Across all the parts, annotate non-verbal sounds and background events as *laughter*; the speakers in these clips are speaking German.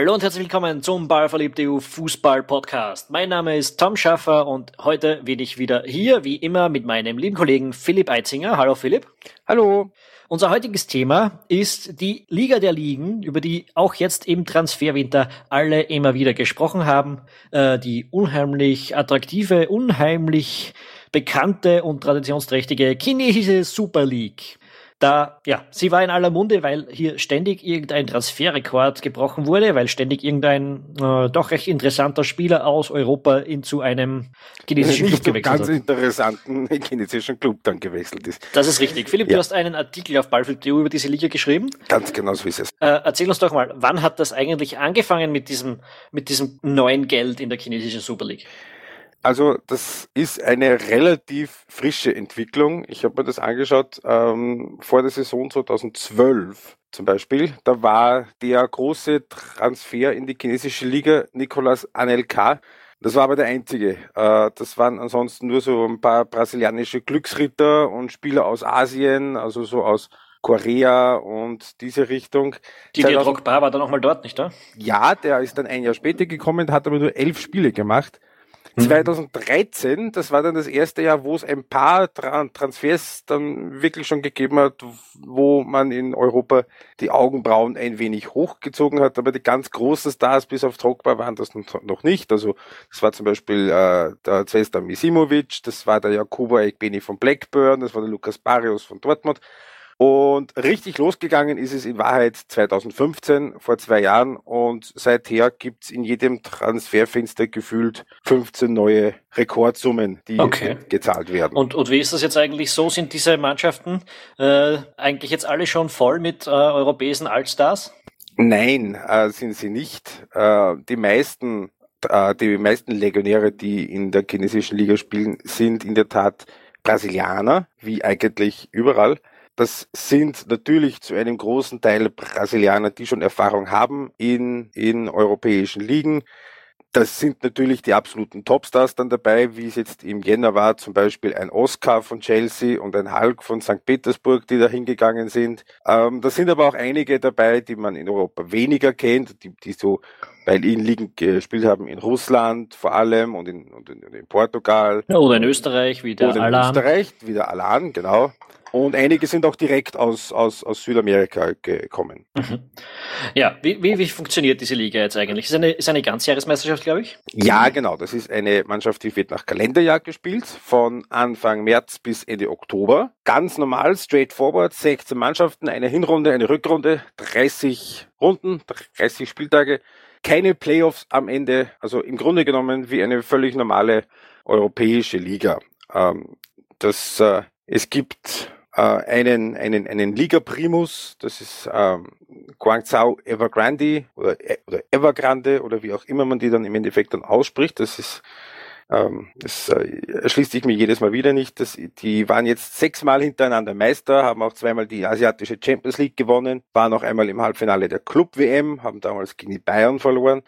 Hallo und herzlich willkommen zum Ballverliebte EU Fußball Podcast. Mein Name ist Tom Schaffer und heute bin ich wieder hier, wie immer, mit meinem lieben Kollegen Philipp Eitzinger. Hallo Philipp. Hallo. Unser heutiges Thema ist die Liga der Ligen, über die auch jetzt im Transferwinter alle immer wieder gesprochen haben. Äh, die unheimlich attraktive, unheimlich bekannte und traditionsträchtige chinesische Super League. Da, ja, sie war in aller Munde, weil hier ständig irgendein Transferrekord gebrochen wurde, weil ständig irgendein äh, doch recht interessanter Spieler aus Europa in zu einem chinesischen Club gewechselt ganz hat. interessanten chinesischen Club dann gewechselt ist. Das ist richtig. Philipp, ja. du hast einen Artikel auf Ballflip.eu über diese Liga geschrieben. Ganz genau so ist es. Äh, erzähl uns doch mal, wann hat das eigentlich angefangen mit diesem, mit diesem neuen Geld in der chinesischen Super League? Also das ist eine relativ frische Entwicklung. Ich habe mir das angeschaut ähm, vor der Saison 2012 zum Beispiel. Da war der große Transfer in die chinesische Liga Nicolas Anelka. Das war aber der einzige. Äh, das waren ansonsten nur so ein paar brasilianische Glücksritter und Spieler aus Asien, also so aus Korea und diese Richtung. Die der Drogba war dann nochmal dort, nicht wahr? Ja, der ist dann ein Jahr später gekommen, hat aber nur elf Spiele gemacht. 2013, mhm. das war dann das erste Jahr, wo es ein paar Transfers dann wirklich schon gegeben hat, wo man in Europa die Augenbrauen ein wenig hochgezogen hat, aber die ganz großen Stars bis auf Drogba waren das noch nicht. Also das war zum Beispiel äh, der Zvesta Misimovic, das war der Jakubo Ekbeni von Blackburn, das war der Lukas Barrios von Dortmund. Und richtig losgegangen ist es in Wahrheit 2015, vor zwei Jahren. Und seither gibt's in jedem Transferfenster gefühlt 15 neue Rekordsummen, die okay. gezahlt werden. Und, und wie ist das jetzt eigentlich so? Sind diese Mannschaften äh, eigentlich jetzt alle schon voll mit äh, europäischen Allstars? Nein, äh, sind sie nicht. Äh, die meisten äh, die meisten Legionäre, die in der chinesischen Liga spielen, sind in der Tat Brasilianer, wie eigentlich überall. Das sind natürlich zu einem großen Teil Brasilianer, die schon Erfahrung haben in, in europäischen Ligen. Das sind natürlich die absoluten Topstars dann dabei, wie es jetzt im Jänner war, zum Beispiel ein Oscar von Chelsea und ein Hulk von St. Petersburg, die da hingegangen sind. Ähm, da sind aber auch einige dabei, die man in Europa weniger kennt, die, die so bei ihnen liegen gespielt haben in Russland vor allem und in, und in, in Portugal. Ja, oder in Österreich, wie der oder Alan. in Österreich, wie der Alan, genau. Und einige sind auch direkt aus, aus, aus Südamerika gekommen. Mhm. Ja, wie, wie, wie funktioniert diese Liga jetzt eigentlich? Ist eine, ist eine Ganzjahresmeisterschaft, glaube ich? Ja, genau. Das ist eine Mannschaft, die wird nach Kalenderjahr gespielt, von Anfang März bis Ende Oktober. Ganz normal, straightforward, 16 Mannschaften, eine Hinrunde, eine Rückrunde, 30 Runden, 30 Spieltage, keine Playoffs am Ende, also im Grunde genommen wie eine völlig normale europäische Liga. Ähm, das, äh, es gibt äh, einen, einen, einen Liga Primus, das ist ähm, Guangzhou Evergrande oder, äh, oder Evergrande oder wie auch immer man die dann im Endeffekt dann ausspricht. Das ist ähm, das äh, erschließt sich mir jedes Mal wieder nicht. Das, die waren jetzt sechsmal hintereinander Meister, haben auch zweimal die asiatische Champions League gewonnen, waren auch einmal im Halbfinale der Club WM, haben damals gegen die Bayern verloren.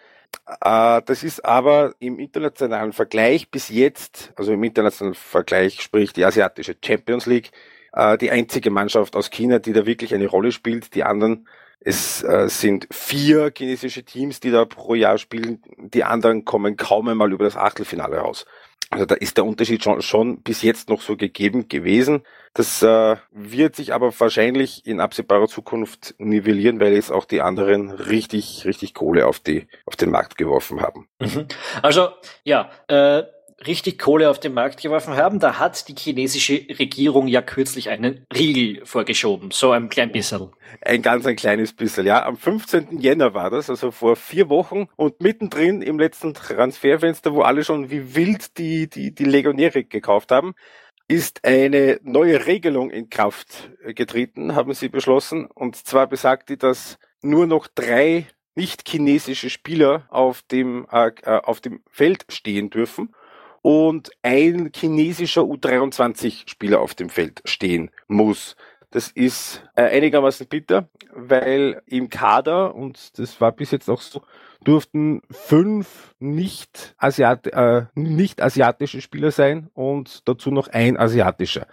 Äh, das ist aber im internationalen Vergleich bis jetzt, also im internationalen Vergleich, sprich die asiatische Champions League, äh, die einzige Mannschaft aus China, die da wirklich eine Rolle spielt. Die anderen, es äh, sind vier chinesische Teams, die da pro Jahr spielen. Die anderen kommen kaum einmal über das Achtelfinale raus. Also da ist der Unterschied schon, schon bis jetzt noch so gegeben gewesen. Das äh, wird sich aber wahrscheinlich in absehbarer Zukunft nivellieren, weil jetzt auch die anderen richtig, richtig Kohle auf die auf den Markt geworfen haben. Mhm. Also ja, äh, richtig Kohle auf den Markt geworfen haben, da hat die chinesische Regierung ja kürzlich einen Riegel vorgeschoben, so ein klein bisschen. Ein ganz ein kleines bisschen, ja. Am 15. Jänner war das, also vor vier Wochen und mittendrin im letzten Transferfenster, wo alle schon wie wild die, die, die Legionäre gekauft haben, ist eine neue Regelung in Kraft getreten, haben sie beschlossen. Und zwar besagt die, dass nur noch drei nicht chinesische Spieler auf dem, äh, äh auf dem Feld stehen dürfen und ein chinesischer U23-Spieler auf dem Feld stehen muss. Das ist äh, einigermaßen bitter, weil im Kader, und das war bis jetzt auch so, durften fünf nicht, Asiat äh, nicht asiatische Spieler sein und dazu noch ein asiatischer.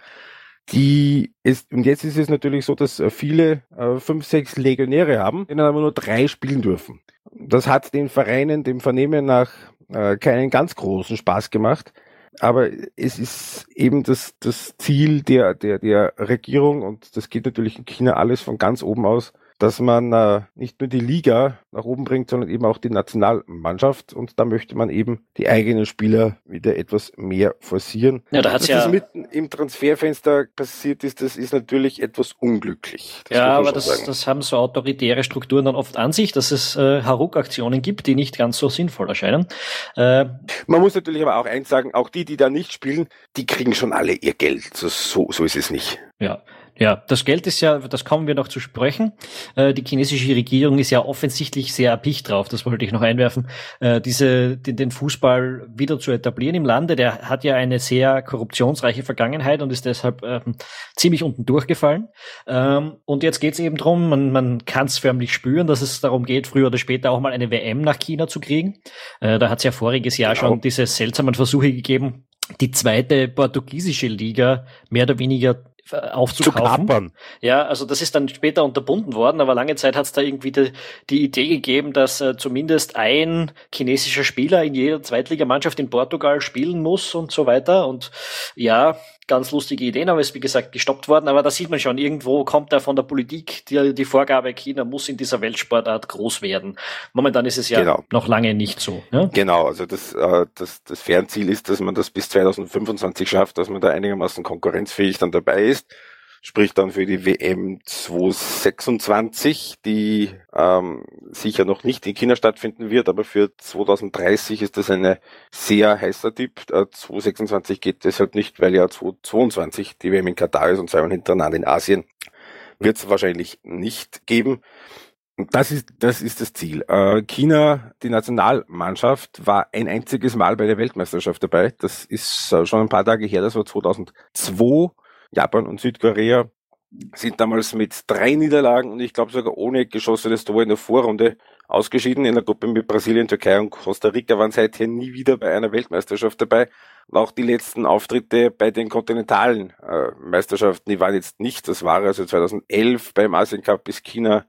die ist, und jetzt ist es natürlich so, dass viele äh, fünf, sechs Legionäre haben, denen aber nur drei spielen dürfen. Das hat den Vereinen, dem Vernehmen nach äh, keinen ganz großen Spaß gemacht. Aber es ist eben das, das Ziel der, der, der Regierung und das geht natürlich in China alles von ganz oben aus, dass man äh, nicht nur die Liga nach oben bringt, sondern eben auch die Nationalmannschaft. Und da möchte man eben die eigenen Spieler wieder etwas mehr forcieren. Ja, da hat's Dass ja das mitten im Transferfenster passiert ist, das ist natürlich etwas unglücklich. Das ja, aber das, das haben so autoritäre Strukturen dann oft an sich, dass es äh, Haruk-Aktionen gibt, die nicht ganz so sinnvoll erscheinen. Äh, man muss natürlich aber auch eins sagen, auch die, die da nicht spielen, die kriegen schon alle ihr Geld. So, so, so ist es nicht. Ja, ja, das Geld ist ja, das kommen wir noch zu sprechen. Äh, die chinesische Regierung ist ja offensichtlich sehr erpicht drauf, das wollte ich noch einwerfen, äh, diese, den, den Fußball wieder zu etablieren im Lande. Der hat ja eine sehr korruptionsreiche Vergangenheit und ist deshalb ähm, ziemlich unten durchgefallen. Ähm, und jetzt geht es eben drum, man, man kann es förmlich spüren, dass es darum geht, früher oder später auch mal eine WM nach China zu kriegen. Äh, da hat es ja voriges Jahr genau. schon diese seltsamen Versuche gegeben, die zweite portugiesische Liga mehr oder weniger aufzukaufen. Zu Ja, also das ist dann später unterbunden worden, aber lange Zeit hat es da irgendwie die, die, Idee gegeben, dass äh, zumindest ein chinesischer Spieler in jeder Zweitligamannschaft in Portugal spielen muss und so weiter. Und ja, ganz lustige Ideen, aber ist wie gesagt gestoppt worden. Aber da sieht man schon, irgendwo kommt da von der Politik die, die Vorgabe, China muss in dieser Weltsportart groß werden. Momentan ist es ja genau. noch lange nicht so. Ne? Genau, also das, äh, das, das Fernziel ist, dass man das bis 2025 schafft, dass man da einigermaßen konkurrenzfähig dann dabei ist sprich dann für die WM 2026, die ähm, sicher noch nicht in China stattfinden wird, aber für 2030 ist das eine sehr heißer Tipp. Äh, 2026 geht deshalb nicht, weil ja 2022 die WM in Katar ist und zweimal hintereinander in Asien wird es wahrscheinlich nicht geben. Das ist, das ist das Ziel. Äh, China, die Nationalmannschaft, war ein einziges Mal bei der Weltmeisterschaft dabei. Das ist äh, schon ein paar Tage her, das war 2002 Japan und Südkorea sind damals mit drei Niederlagen und ich glaube sogar ohne geschossenes Tor in der Vorrunde ausgeschieden. In der Gruppe mit Brasilien, Türkei und Costa Rica waren seither nie wieder bei einer Weltmeisterschaft dabei. Und auch die letzten Auftritte bei den kontinentalen äh, Meisterschaften, die waren jetzt nicht. Das war also 2011 beim Asien Cup bis China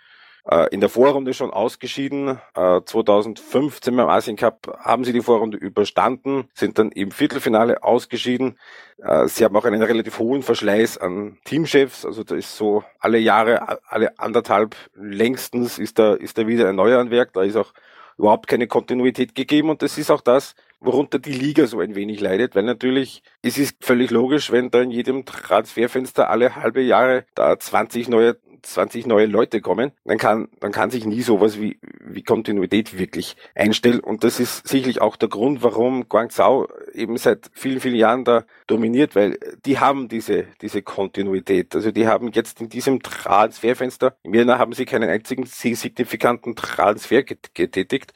in der Vorrunde schon ausgeschieden. 2015 äh, beim Asien Cup haben sie die Vorrunde überstanden, sind dann im Viertelfinale ausgeschieden. Äh, sie haben auch einen relativ hohen Verschleiß an Teamchefs. Also da ist so alle Jahre, alle anderthalb längstens ist da, ist da wieder ein neuer an Werk. Da ist auch überhaupt keine Kontinuität gegeben und das ist auch das, worunter die Liga so ein wenig leidet, weil natürlich es ist völlig logisch, wenn da in jedem Transferfenster alle halbe Jahre da 20 neue 20 neue Leute kommen, dann kann, dann kann sich nie sowas wie, wie Kontinuität wirklich einstellen. Und das ist sicherlich auch der Grund, warum Guangzhou eben seit vielen, vielen Jahren da dominiert, weil die haben diese, diese Kontinuität. Also die haben jetzt in diesem Transferfenster, im Jänner haben sie keinen einzigen signifikanten Transfer getätigt.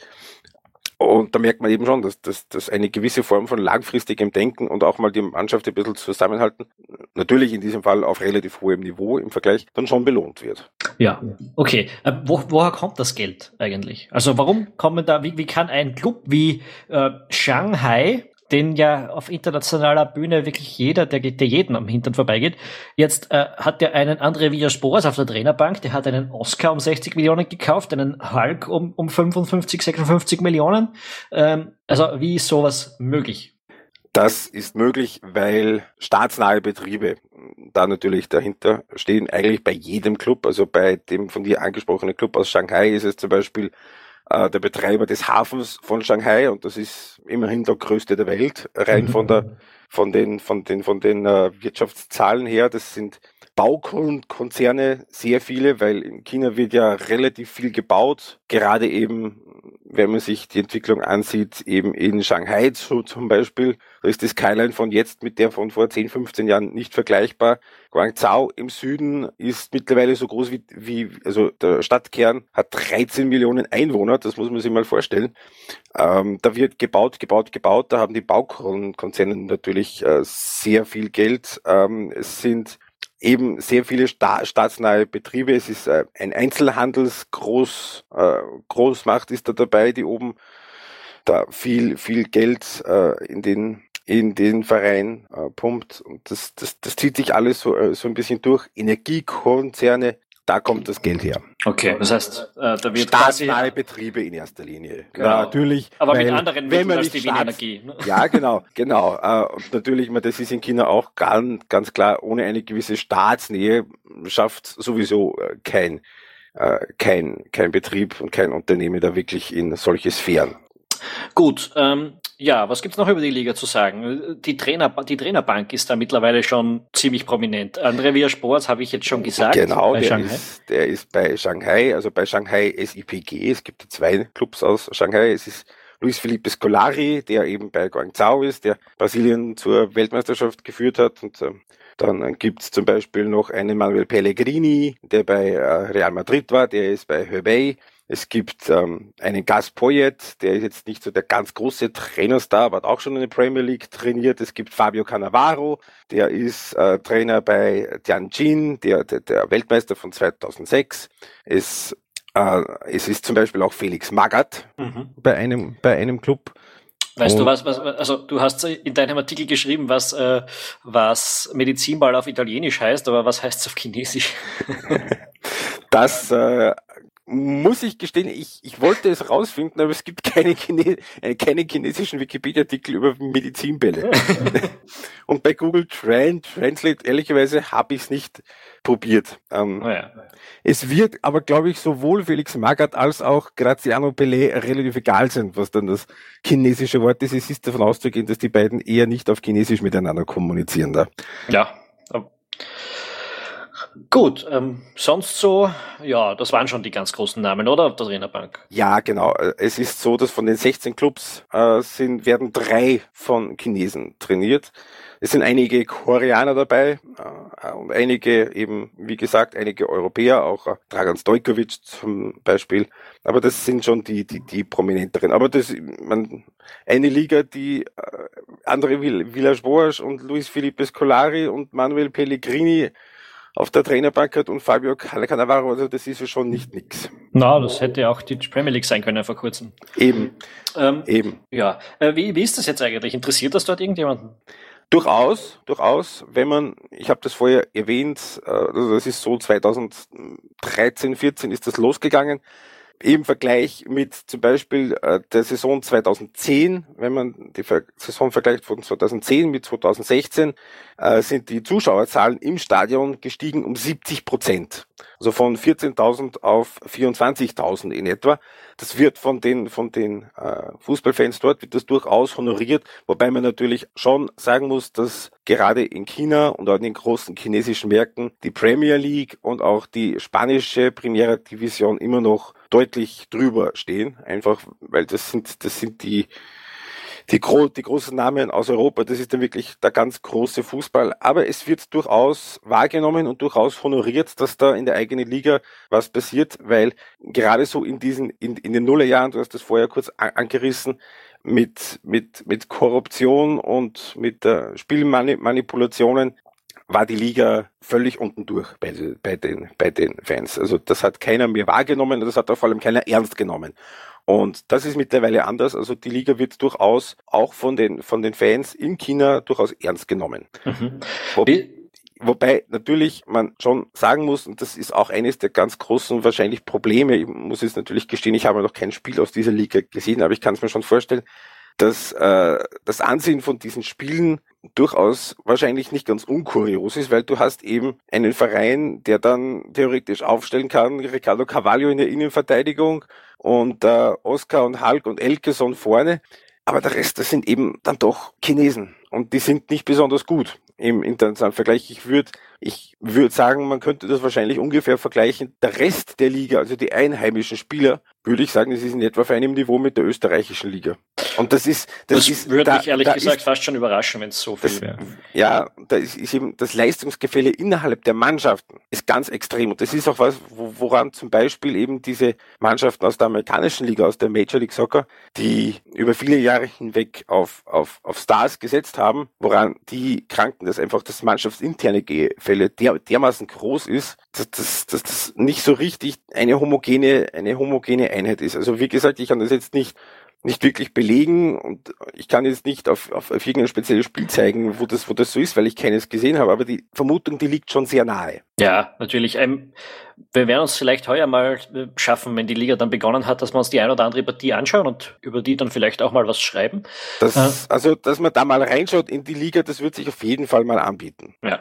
Und da merkt man eben schon, dass, dass, dass eine gewisse Form von langfristigem Denken und auch mal die Mannschaft ein bisschen zusammenhalten, natürlich in diesem Fall auf relativ hohem Niveau im Vergleich, dann schon belohnt wird. Ja, okay. Äh, wo, woher kommt das Geld eigentlich? Also warum kommen da, wie, wie kann ein Club wie äh, Shanghai den ja auf internationaler Bühne wirklich jeder, der, der jeden am Hintern vorbeigeht. Jetzt äh, hat der einen André Villas-Boas auf der Trainerbank, der hat einen Oscar um 60 Millionen gekauft, einen Hulk um, um 55, 56 Millionen. Ähm, also wie ist sowas möglich? Das ist möglich, weil staatsnahe Betriebe da natürlich dahinter stehen, eigentlich bei jedem Club, also bei dem von dir angesprochenen Club aus Shanghai ist es zum Beispiel äh, der Betreiber des Hafens von Shanghai und das ist immerhin der größte der Welt, rein von der von den von den von den äh, Wirtschaftszahlen her. Das sind Baukonzerne, sehr viele, weil in China wird ja relativ viel gebaut, gerade eben wenn man sich die Entwicklung ansieht, eben in Shanghai so zum Beispiel, da ist die Skyline von jetzt mit der von vor 10, 15 Jahren nicht vergleichbar. Guangzhou im Süden ist mittlerweile so groß wie, wie also der Stadtkern hat 13 Millionen Einwohner, das muss man sich mal vorstellen. Ähm, da wird gebaut, gebaut, gebaut, da haben die Baukonzerne natürlich äh, sehr viel Geld. Ähm, es sind eben sehr viele sta staatsnahe Betriebe. Es ist äh, ein Einzelhandelsgroß äh, Großmacht ist da dabei, die oben da viel viel Geld äh, in den in den Verein äh, pumpt. Und das, das, das zieht sich alles so, äh, so ein bisschen durch. Energiekonzerne, da kommt das Geld her. Okay, das heißt, äh, da wird Staatsnahe Betriebe in erster Linie. Genau. Ja, natürlich. aber weil, mit anderen wenn Mitteln als die Staats- Windenergie. Ne? *laughs* Ja, genau, genau. Äh, Und natürlich, man, das ist in China auch ganz, ganz klar, ohne eine gewisse Staatsnähe schafft sowieso äh, kein, äh, kein, kein Betrieb und kein Unternehmen da wirklich in solche Sphären. Gut, ähm, ja, was gibt's noch über die Liga zu sagen? Die, Trainer, die Trainerbank ist da mittlerweile schon ziemlich prominent. André Villa Sports habe ich jetzt schon gesagt. Genau, bei der Shanghai. ist, der ist bei Shanghai, also bei Shanghai SIPG. Es gibt zwei Clubs aus Shanghai. Es ist Luis Felipe Scolari, der eben bei Guangzhou ist, der Brasilien zur Weltmeisterschaft geführt hat. Und ähm, dann gibt's zum Beispiel noch einen Manuel Pellegrini, der bei äh, Real Madrid war, der ist bei Hebei. Es gibt ähm, einen Gas Poyet, der ist jetzt nicht so der ganz große Trainerstar, aber hat auch schon in der Premier League trainiert. Es gibt Fabio Cannavaro, der ist äh, Trainer bei Tianjin, der, der, der Weltmeister von 2006. Es, äh, es ist zum Beispiel auch Felix Magath Mhm. bei einem, bei einem Club. Weißt du was, was, also du hast in deinem Artikel geschrieben, was, äh, was Medizinball auf Italienisch heißt, aber was heißt es auf Chinesisch? *laughs* Das äh, muss ich gestehen, ich, ich wollte es rausfinden, aber es gibt keine, Chine äh, keine chinesischen Wikipedia-Artikel über Medizinbälle. *laughs* Und bei Google Trans Translate, ehrlicherweise, habe ich es nicht probiert. Ähm, Naja. Es wird aber, glaube ich, sowohl Felix Magath als auch Graziano Pelé relativ egal sein, was dann das chinesische Wort ist. Es ist davon auszugehen, dass die beiden eher nicht auf Chinesisch miteinander kommunizieren da. Ja. Gut, ähm, sonst so, ja, das waren schon die ganz großen Namen, oder? Auf der Trainerbank. Ja, genau. Es ist so, dass von den 16 Clubs äh, sind, werden drei von Chinesen trainiert. Es sind einige Koreaner dabei äh, und einige eben, wie gesagt, einige Europäer, auch äh, Dragan Stojkovic zum Beispiel. Aber das sind schon die, die, die prominenteren. Aber das, man, eine Liga, die äh, André Vill- Villas-Boas und Luis Felipe Scolari und Manuel Pellegrini auf der Trainerbank hat und Fabio Cannavaro, also das ist ja schon nicht nix. Na, das hätte auch die Premier League sein können vor kurzem. Eben, Ähm, eben. ja, äh, wie, wie ist das jetzt eigentlich? Interessiert das dort irgendjemanden? Durchaus, durchaus, wenn man, ich habe das vorher erwähnt, äh, also das ist so 2013, 14 ist das losgegangen. Im Vergleich mit zum Beispiel äh, der Saison 2010, wenn man die Saison vergleicht von 2010 mit 2016, äh, sind die Zuschauerzahlen im Stadion gestiegen um 70 Prozent. Also von 14.000 auf 24.000 in etwa. Das wird von den, von den äh, Fußballfans dort wird das durchaus honoriert, wobei man natürlich schon sagen muss, dass gerade in China und auch in den großen chinesischen Märkten die Premier League und auch die spanische Primera Division immer noch deutlich drüber stehen. Einfach, weil das sind, das sind die, die, gro die großen Namen aus Europa, das ist dann wirklich der ganz große Fußball. Aber es wird durchaus wahrgenommen und durchaus honoriert, dass da in der eigenen Liga was passiert, weil gerade so in diesen, in, in den Nullerjahren, du hast das vorher kurz an angerissen, mit, mit, mit Korruption und mit äh, Spielmanipulationen war die Liga völlig unten durch bei, bei, den, bei den Fans. Also das hat keiner mehr wahrgenommen und das hat auch vor allem keiner ernst genommen. Und das ist mittlerweile anders. Also die Liga wird durchaus auch von den, von den Fans in China durchaus ernst genommen. Mhm. Wie, wobei natürlich man schon sagen muss, und das ist auch eines der ganz großen wahrscheinlich Probleme, ich muss jetzt natürlich gestehen, ich habe noch kein Spiel aus dieser Liga gesehen, aber ich kann es mir schon vorstellen, dass äh, das Ansehen von diesen Spielen durchaus wahrscheinlich nicht ganz unkurios ist, weil du hast eben einen Verein, der dann theoretisch aufstellen kann, Ricardo Carvalho in der Innenverteidigung und äh, Oscar und Hulk und Elkeson vorne, aber der Rest, das sind eben dann doch Chinesen und die sind nicht besonders gut im internationalen Vergleich. Ich würde ich würde sagen, man könnte das wahrscheinlich ungefähr vergleichen. Der Rest der Liga, also die einheimischen Spieler, würde ich sagen, das ist in etwa auf einem Niveau mit der österreichischen Liga. Und das ist, das, das ist, würde da, mich ehrlich gesagt ist, fast schon überraschen, wenn es so viel das, wäre. ja, da ist, ist eben das Leistungsgefälle innerhalb der Mannschaften ist ganz extrem. Und das ist auch was, wo, woran zum Beispiel eben diese Mannschaften aus der amerikanischen Liga, aus der Major League Soccer, die über viele Jahre hinweg auf, auf, auf Stars gesetzt haben, woran die kranken, dass einfach das mannschaftsinterne Gefälle der, dermaßen groß ist, dass, dass, dass das nicht so richtig eine homogene, eine homogene Einheit ist. Also wie gesagt, ich kann das jetzt nicht nicht wirklich belegen und ich kann jetzt nicht auf, auf, auf irgendein spezielles Spiel zeigen, wo das, wo das so ist, weil ich keines gesehen habe, aber die Vermutung, die liegt schon sehr nahe. Ja, natürlich. Ähm, wir werden uns vielleicht heuer mal äh, schaffen, wenn die Liga dann begonnen hat, dass wir uns die ein oder andere Partie anschauen und über die dann vielleicht auch mal was schreiben. Das, äh, also, dass man da mal reinschaut in die Liga, das wird sich auf jeden Fall mal anbieten. Ja,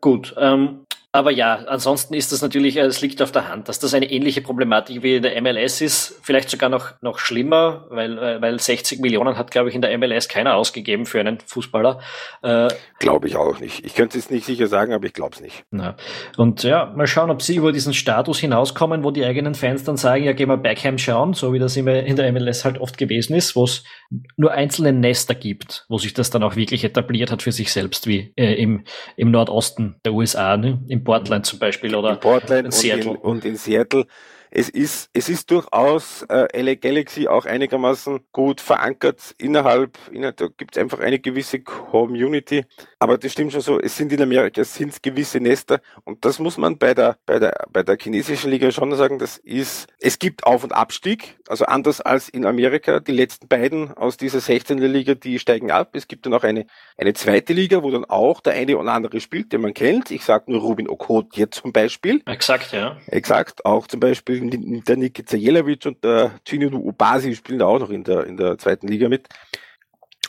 gut. Ähm, aber ja, ansonsten ist das natürlich, äh, es liegt auf der Hand, dass das eine ähnliche Problematik wie in der MLS ist, vielleicht sogar noch, noch schlimmer, weil, äh, weil 60 Millionen hat, glaube ich, in der MLS keiner ausgegeben für einen Fußballer. Äh, glaube ich auch nicht. Ich könnte es nicht sicher sagen, aber ich glaube es nicht. Na. Und ja, mal schauen, ob sie über diesen Status hinauskommen, wo die eigenen Fans dann sagen, ja, gehen wir Backham schauen, so wie das immer in der MLS halt oft gewesen ist, wo es nur einzelne Nester gibt, wo sich das dann auch wirklich etabliert hat für sich selbst, wie äh, im, im Nordosten der USA, ne? im Portland zum Beispiel oder in Portland in Seattle. Und in, und in Seattle es ist, es ist durchaus äh, LA Galaxy auch einigermaßen gut verankert innerhalb, innerhalb da gibt es einfach eine gewisse Community. Aber das stimmt schon so, es sind in Amerika, sind gewisse Nester und das muss man bei der, bei der, bei der chinesischen Liga schon sagen, das ist, es gibt Auf- und Abstieg, also anders als in Amerika. Die letzten beiden aus dieser 16. Liga, die steigen ab. Es gibt dann auch eine, eine zweite Liga, wo dann auch der eine oder andere spielt, den man kennt. Ich sage nur Rubin Okot jetzt zum Beispiel. Exakt, ja. Exakt, auch zum Beispiel der Niki Zajelavic und der Chinunu Ubasi spielen da auch noch in der, in der zweiten Liga mit.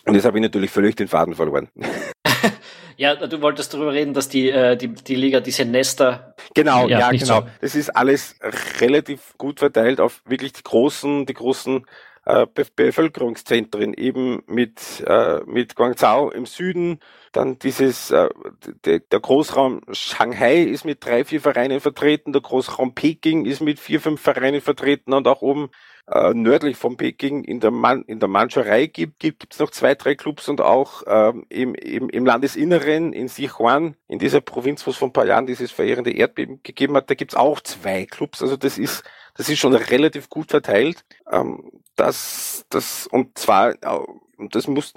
Und jetzt habe ich natürlich völlig den Faden verloren. *laughs* ja, du wolltest darüber reden, dass die, äh, die, die Liga diese Nester. Genau, ja, ja genau. So. Das ist alles relativ gut verteilt auf wirklich die großen, die großen äh, Be Bevölkerungszentren, eben mit, äh, mit Guangzhou im Süden, dann dieses, äh, de, der Großraum Shanghai ist mit drei, vier Vereinen vertreten, der Großraum Peking ist mit vier, fünf Vereinen vertreten. Und auch oben äh, nördlich von Peking in der, Man in der Mandschurei gibt gibt es noch zwei, drei Clubs und auch ähm, im, im, im Landesinneren in Sichuan, in dieser Provinz, wo es vor ein paar Jahren dieses verheerende Erdbeben gegeben hat, da gibt es auch zwei Clubs. Also das ist das ist schon relativ gut verteilt. Ähm, das, das, und zwar, und das muss,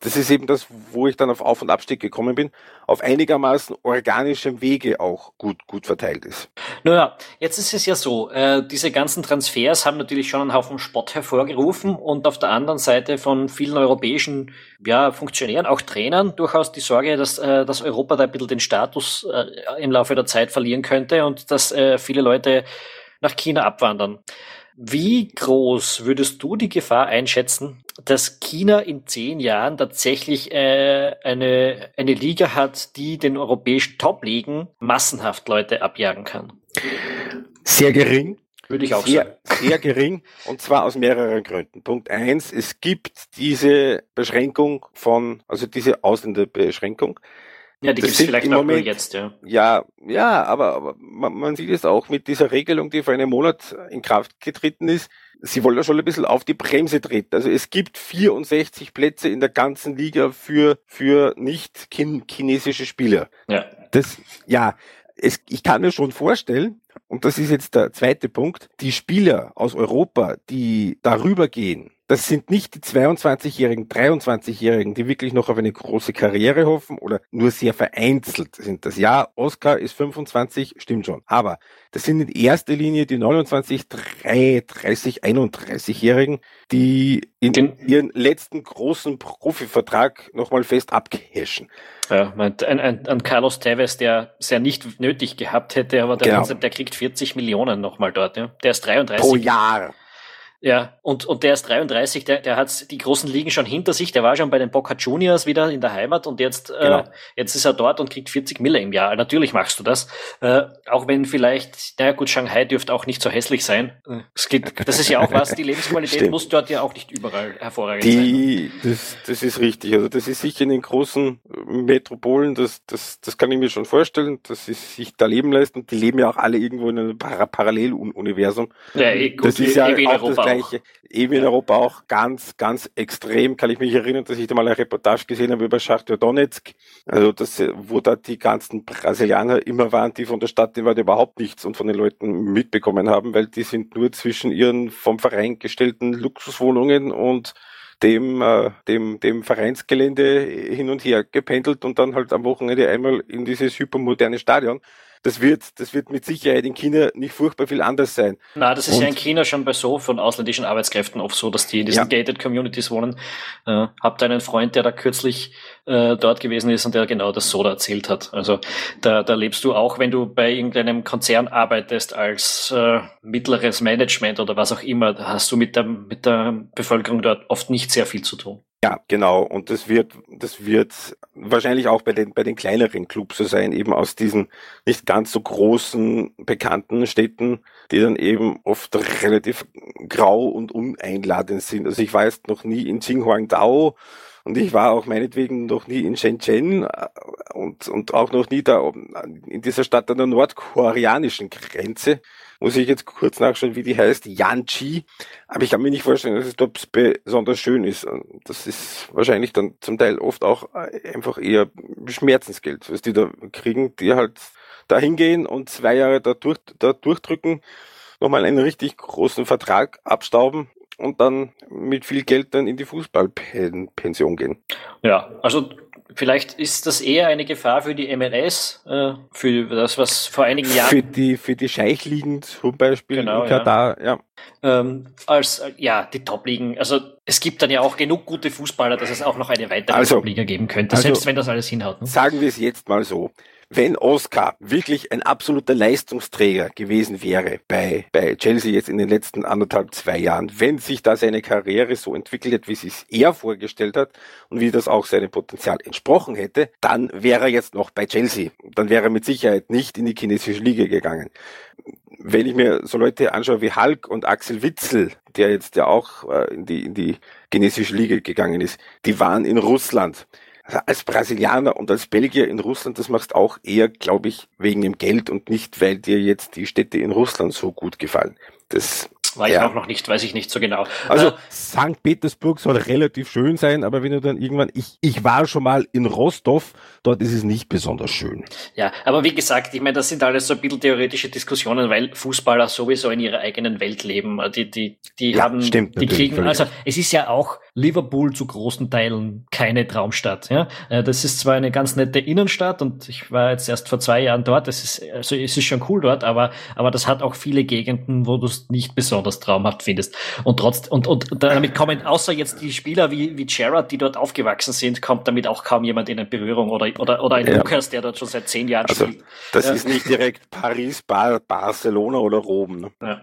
das ist eben das, wo ich dann auf Auf- und Abstieg gekommen bin, auf einigermaßen organischem Wege auch gut, gut verteilt ist. Naja, jetzt ist es ja so, äh, diese ganzen Transfers haben natürlich schon einen Haufen Spott hervorgerufen und auf der anderen Seite von vielen europäischen ja, Funktionären, auch Trainern, durchaus die Sorge, dass, äh, dass Europa da ein bisschen den Status äh, im Laufe der Zeit verlieren könnte und dass äh, viele Leute nach China abwandern. Wie groß würdest du die Gefahr einschätzen, dass China in zehn Jahren tatsächlich äh, eine, eine Liga hat, die den europäischen Top-Ligen massenhaft Leute abjagen kann? Sehr gering. Würde ich auch sehr, sagen. *laughs* Sehr gering und zwar aus mehreren Gründen. Punkt eins, es gibt diese Beschränkung von, also diese Ausländerbeschränkung. Ja, die gibt es vielleicht auch Moment, jetzt, ja. Ja, ja, aber, aber man, man, sieht es auch mit dieser Regelung, die vor einem Monat in Kraft getreten ist. Sie wollen ja schon ein bisschen auf die Bremse treten. Also es gibt 64 Plätze in der ganzen Liga für, für nicht chinesische Spieler. Ja. Das, ja, es, ich kann mir schon vorstellen, und das ist jetzt der zweite Punkt, die Spieler aus Europa, die darüber gehen, das sind nicht die 22-Jährigen, 23-Jährigen, die wirklich noch auf eine große Karriere hoffen oder nur sehr vereinzelt sind das. Ja, Oscar ist 25, stimmt schon. Aber das sind in erster Linie die 29, 3, 30, 31-Jährigen, die in Den, ihren letzten großen Profivertrag nochmal fest abcashen. Ja, ein, ein, ein Carlos Tevez, der ja nicht nötig gehabt hätte, aber der, genau. der kriegt 40 Millionen nochmal dort. Ja. Der ist 33. Pro Jahr. Ja, und, und der ist 33, der, der hat die großen Ligen schon hinter sich, der war schon bei den Boca Juniors wieder in der Heimat und jetzt, äh, genau. äh, jetzt ist er dort und kriegt 40 Mille im Jahr. Natürlich machst du das. Äh, auch wenn vielleicht, naja gut, Shanghai dürfte auch nicht so hässlich sein. Es geht, das ist ja auch was, die *laughs* Lebensqualität muss dort ja auch nicht überall hervorragend die, sein. Das, das ist richtig. Also das ist sicher in den großen Metropolen, das, das, das kann ich mir schon vorstellen, dass sie sich da leben leisten. Die leben ja auch alle irgendwo in einem Paralleluniversum. Ja, eh, gut, das ist ja eh auch das Gleiche. Eben in Europa auch ganz, ganz extrem. Kann ich mich erinnern, dass ich da mal eine Reportage gesehen habe über Schachtja Donetsk. Also das, wo da die ganzen Brasilianer immer waren, die von der Stadt, die waren überhaupt nichts und von den Leuten mitbekommen haben, weil die sind nur zwischen ihren vom Verein gestellten Luxuswohnungen und dem, äh, dem, dem Vereinsgelände hin und her gependelt und dann halt am Wochenende einmal in dieses hypermoderne Stadion. Das wird, das wird mit Sicherheit in China nicht furchtbar viel anders sein. Na, das ist und, ja in China schon bei so von ausländischen Arbeitskräften oft so, dass die in diesen ja. gated Communities wohnen. Äh, habt einen Freund, der da kürzlich äh, dort gewesen ist und der genau das so da erzählt hat. Also da, da lebst du auch, wenn du bei irgendeinem Konzern arbeitest als äh, mittleres Management oder was auch immer, da hast du mit der, mit der Bevölkerung dort oft nicht sehr viel zu tun. Ja, genau. Und das wird, das wird wahrscheinlich auch bei den, bei den kleineren Clubs so sein, eben aus diesen nicht ganz so großen, bekannten Städten, die dann eben oft relativ grau und uneinladend sind. Also ich war jetzt noch nie in Qinghuangdao und ich war auch meinetwegen noch nie in Shenzhen äh, und, und auch noch nie da in dieser Stadt an der nordkoreanischen Grenze muss ich jetzt kurz nachschauen, wie die heißt, Yanchi. Aber ich kann mir nicht vorstellen, dass es dort besonders schön ist. Das ist wahrscheinlich dann zum Teil oft auch äh, einfach eher Schmerzensgeld, was die da kriegen, die halt da hingehen und zwei Jahre da, durch, da durchdrücken, nochmal einen richtig großen Vertrag abstauben und dann mit viel Geld dann in die Fußballpension gehen. Ja, also Vielleicht ist das eher eine Gefahr für die MLS, äh, für das, was vor einigen Jahren. Für die, für die Scheichligen zum Beispiel genau, in Katar, ja. ja. Ähm, als, äh, ja, die Top-Ligen. Also, es gibt dann ja auch genug gute Fußballer, dass es auch noch eine weitere also, Top-Liga geben könnte, also, selbst wenn das alles hinhaut. Ne? Sagen wir es jetzt mal so wenn Oscar wirklich ein absoluter Leistungsträger gewesen wäre bei, bei Chelsea jetzt in den letzten anderthalb, zwei Jahren, wenn sich da seine Karriere so entwickelt hat, wie sie es er vorgestellt hat und wie das auch seinem Potenzial entsprochen hätte, dann wäre er jetzt noch bei Chelsea. Dann wäre er mit Sicherheit nicht in die chinesische Liga gegangen. Wenn ich mir so Leute anschaue wie Hulk und Axel Witzel, der jetzt ja auch äh, in die, in die chinesische Liga gegangen ist, die waren in Russland als Brasilianer und als Belgier in Russland, das machst auch eher, glaube ich, wegen dem Geld und nicht, weil dir jetzt die Städte in Russland so gut gefallen. Das ich ja. auch noch nicht, weiß ich nicht so genau. Also äh, St. Petersburg soll relativ schön sein, aber wenn du dann irgendwann, ich, ich war schon mal in Rostov, dort ist es nicht besonders schön. Ja, aber wie gesagt, ich meine, das sind alles so ein bisschen theoretische Diskussionen, weil Fußballer sowieso in ihrer eigenen Welt leben. Die, die, die ja, haben, stimmt, die kriegen, also es ist ja auch Liverpool zu großen Teilen keine Traumstadt. Ja, äh, das ist zwar eine ganz nette Innenstadt und ich war jetzt erst vor zwei Jahren dort. Das ist, also es ist schon cool dort, aber, aber das hat auch viele Gegenden, wo du es nicht besonders traumhaft findest. Und trotz, und, und damit kommen, außer jetzt die Spieler wie, wie Gerard, die dort aufgewachsen sind, kommt damit auch kaum jemand in eine Berührung oder, oder, oder ein ja. Lukas, der dort schon seit zehn Jahren also, spielt. Das ja. ist nicht direkt Paris, Bar, Barcelona oder Rom. Ne? Ja.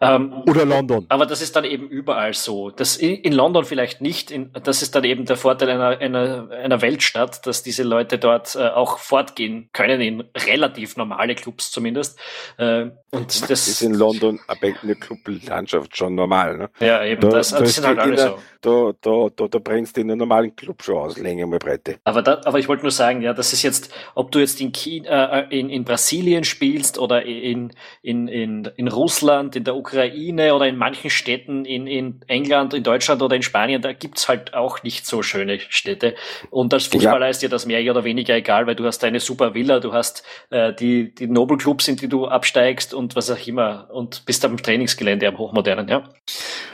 Ähm, oder London. Aber das ist dann eben überall so. Das in, in London vielleicht vielleicht nicht. In, das ist dann eben der Vorteil einer, einer, einer Weltstadt, dass diese Leute dort äh, auch fortgehen können, in relativ normale Clubs zumindest. Äh, und das ist in London eine Clublandschaft schon normal. Ne? Ja, eben. Da, das, das sind halt alle so. Da, da, da, da brennst du in einem normalen Club schon aus, Länge mal Breite. Aber, da, aber ich wollte nur sagen, ja, das ist jetzt, ob du jetzt in, China, äh, in, in Brasilien spielst oder in, in, in, in Russland, in der Ukraine oder in manchen Städten in, in England, in Deutschland oder in Spanien, da gibt's halt auch nicht so schöne Städte. Und als Fußballer ja. ist dir das mehr oder weniger egal, weil du hast deine super Villa, du hast äh, die, die Nobelclubs, in die du absteigst und was auch immer und bist am Trainingsgelände am Hochmodernen, ja.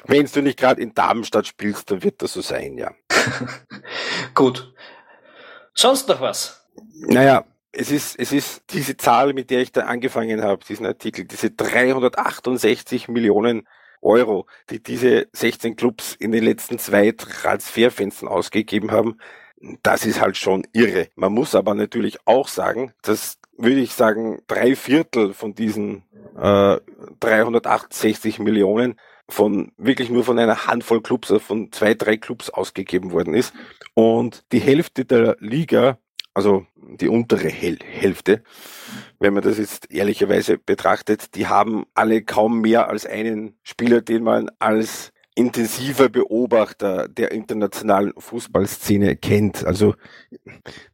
Wenn du nicht gerade in Darmstadt spielst, dann wird das so sein, ja. *laughs* Gut. Sonst noch was? Naja, es ist, es ist diese Zahl, mit der ich da angefangen habe, diesen Artikel, diese 368 Millionen Euro, die diese 16 Clubs in den letzten zwei Transferfenstern ausgegeben haben, das ist halt schon irre. Man muss aber natürlich auch sagen, dass würde ich sagen, drei Viertel von diesen äh, 368 Millionen von wirklich nur von einer Handvoll Clubs, also von zwei, drei Clubs ausgegeben worden ist. Und die Hälfte der Liga, also die untere Häl Hälfte, wenn man das jetzt ehrlicherweise betrachtet, die haben alle kaum mehr als einen Spieler, den man als intensiver Beobachter der internationalen Fußballszene kennt. Also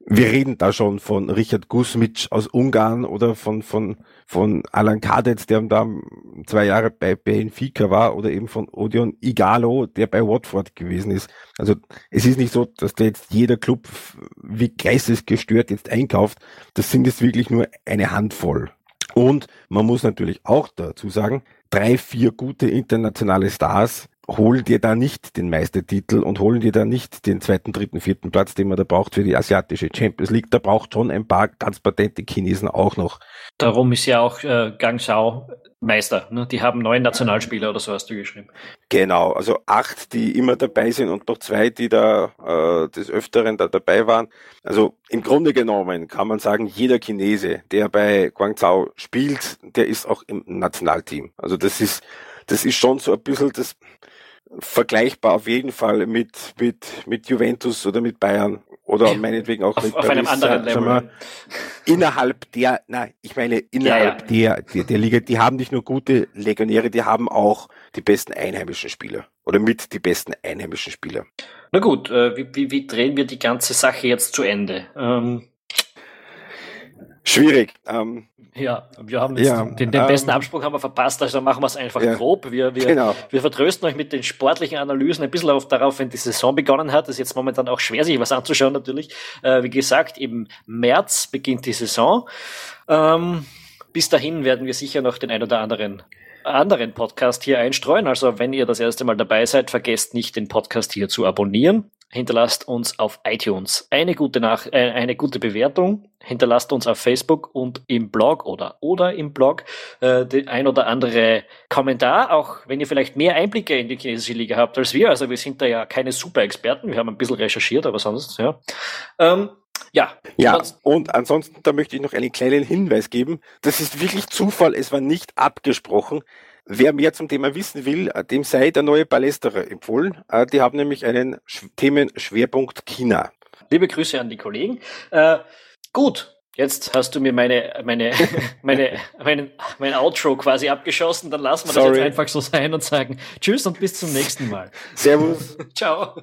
wir reden da schon von Richard Gusmic aus Ungarn oder von von von Alan Kadetz, der da zwei Jahre bei Benfica war, oder eben von Odion Igalo, der bei Watford gewesen ist. Also es ist nicht so, dass da jetzt jeder Club wie geistesgestört jetzt einkauft. Das sind jetzt wirklich nur eine Handvoll. Und man muss natürlich auch dazu sagen, drei, vier gute internationale Stars holen dir da nicht den Meistertitel und holen dir da nicht den zweiten, dritten, vierten Platz, den man da braucht für die asiatische Champions League. Da braucht schon ein paar ganz patente Chinesen auch noch. Darum ist ja auch äh, Gang Shao Meister. Ne? Die haben neun Nationalspieler oder so hast du geschrieben. Genau, also acht, die immer dabei sind und noch zwei, die da äh, des Öfteren da dabei waren. Also im Grunde genommen kann man sagen, jeder Chinese, der bei Guangzhou spielt, der ist auch im Nationalteam. Also das ist das ist schon so ein bisschen das vergleichbar auf jeden Fall mit, mit, mit Juventus oder mit Bayern oder meinetwegen auch auf, mit auf Paris, einem anderen Level. Mal, innerhalb der, nein, ich meine innerhalb ja, ja. Der, der, der Liga, die haben nicht nur gute Legionäre, die haben auch die besten einheimischen Spieler oder mit die besten einheimischen Spieler. Na gut, äh, wie, wie, wie drehen wir die ganze Sache jetzt zu Ende? Ähm, Schwierig. Ähm, ja, wir haben jetzt ja, den, den besten ähm, Abspruch haben wir verpasst, also machen wir es einfach ja, grob. Wir, wir, genau. wir vertrösten euch mit den sportlichen Analysen ein bisschen auf, darauf, wenn die Saison begonnen hat. Das ist jetzt momentan auch schwer, sich was anzuschauen natürlich. Äh, wie gesagt, im März beginnt die Saison. Ähm, bis dahin werden wir sicher noch den ein oder anderen anderen Podcast hier einstreuen. Also wenn ihr das erste Mal dabei seid, vergesst nicht, den Podcast hier zu abonnieren hinterlasst uns auf iTunes eine gute, Nach äh, eine gute Bewertung, hinterlasst uns auf Facebook und im Blog oder, oder im Blog äh, den ein oder andere Kommentar, auch wenn ihr vielleicht mehr Einblicke in die chinesische Liga habt als wir. Also wir sind da ja keine super Experten, wir haben ein bisschen recherchiert, aber sonst, ja. Ähm, ja. Ja, und ansonsten, da möchte ich noch einen kleinen Hinweis geben. Das ist wirklich Zufall, es war nicht abgesprochen. Wer mehr zum Thema wissen will, äh, dem sei der neue Palästerer empfohlen. Äh, die haben nämlich einen Themenschwerpunkt China. Liebe Grüße an die Kollegen. Äh, gut, Jetzt hast du mir meine, meine, *laughs* meine, mein, mein Outro quasi abgeschossen. Dann lassen wir Sorry. das jetzt einfach so sein und sagen Tschüss und bis zum nächsten Mal. Servus. *laughs* Ciao.